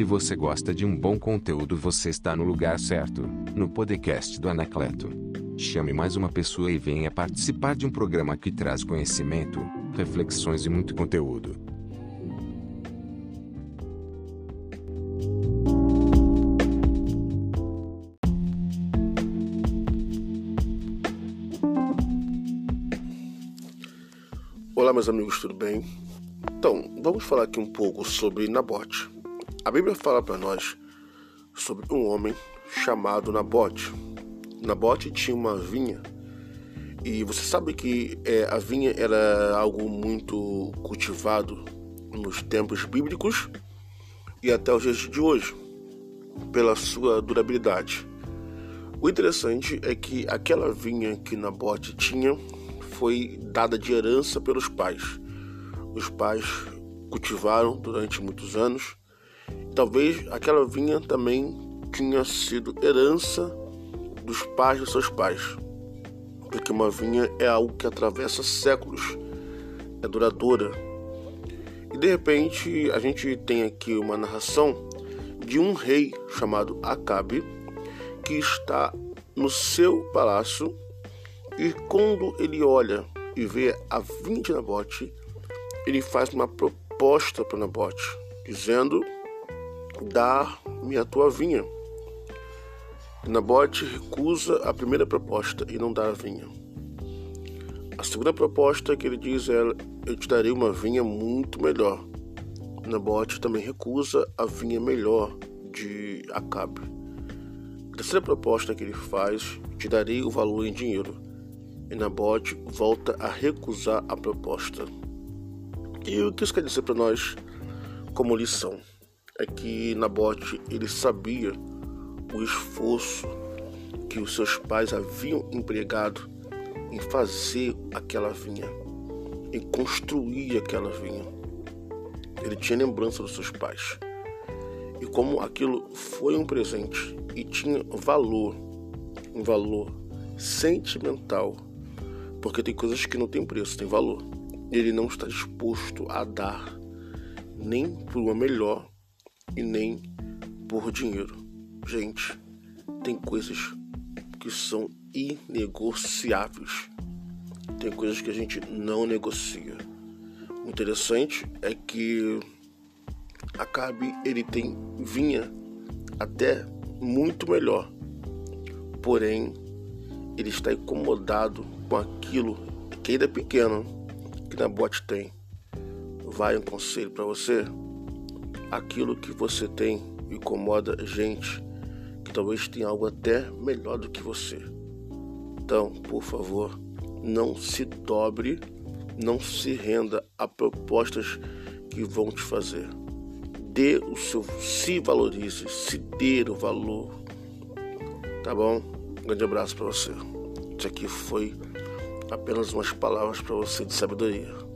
Se você gosta de um bom conteúdo, você está no lugar certo, no podcast do Anacleto. Chame mais uma pessoa e venha participar de um programa que traz conhecimento, reflexões e muito conteúdo. Olá, meus amigos, tudo bem? Então, vamos falar aqui um pouco sobre Nabote. A Bíblia fala para nós sobre um homem chamado Nabote. Nabote tinha uma vinha e você sabe que é, a vinha era algo muito cultivado nos tempos bíblicos e até os dias de hoje, pela sua durabilidade. O interessante é que aquela vinha que Nabote tinha foi dada de herança pelos pais. Os pais cultivaram durante muitos anos Talvez aquela vinha também tinha sido herança dos pais de seus pais, porque uma vinha é algo que atravessa séculos, é duradoura. E de repente a gente tem aqui uma narração de um rei chamado Acabe que está no seu palácio e quando ele olha e vê a vinha de Nabote, ele faz uma proposta para Nabote, dizendo dá-me a tua vinha. Nabote recusa a primeira proposta e não dá a vinha. A segunda proposta que ele diz é: Eu te darei uma vinha muito melhor. Nabote também recusa a vinha melhor de Acabe. A terceira proposta que ele faz: Te darei o valor em dinheiro. E Nabote volta a recusar a proposta. E o que isso quer dizer para nós como lição? É que Nabote ele sabia o esforço que os seus pais haviam empregado em fazer aquela vinha, em construir aquela vinha. Ele tinha lembrança dos seus pais. E como aquilo foi um presente e tinha valor, um valor sentimental, porque tem coisas que não têm preço, tem valor. Ele não está disposto a dar nem por uma melhor e nem por dinheiro. Gente, tem coisas que são inegociáveis. Tem coisas que a gente não negocia. O interessante é que Acabe ele tem vinha até muito melhor. Porém, ele está incomodado com aquilo que ainda é pequeno que Nabote tem. Vai um conselho para você? Aquilo que você tem incomoda gente que talvez tenha algo até melhor do que você. Então, por favor, não se dobre, não se renda a propostas que vão te fazer. Dê o seu, se valorize, se dê o valor. Tá bom? Um grande abraço para você. Isso aqui foi apenas umas palavras para você de sabedoria.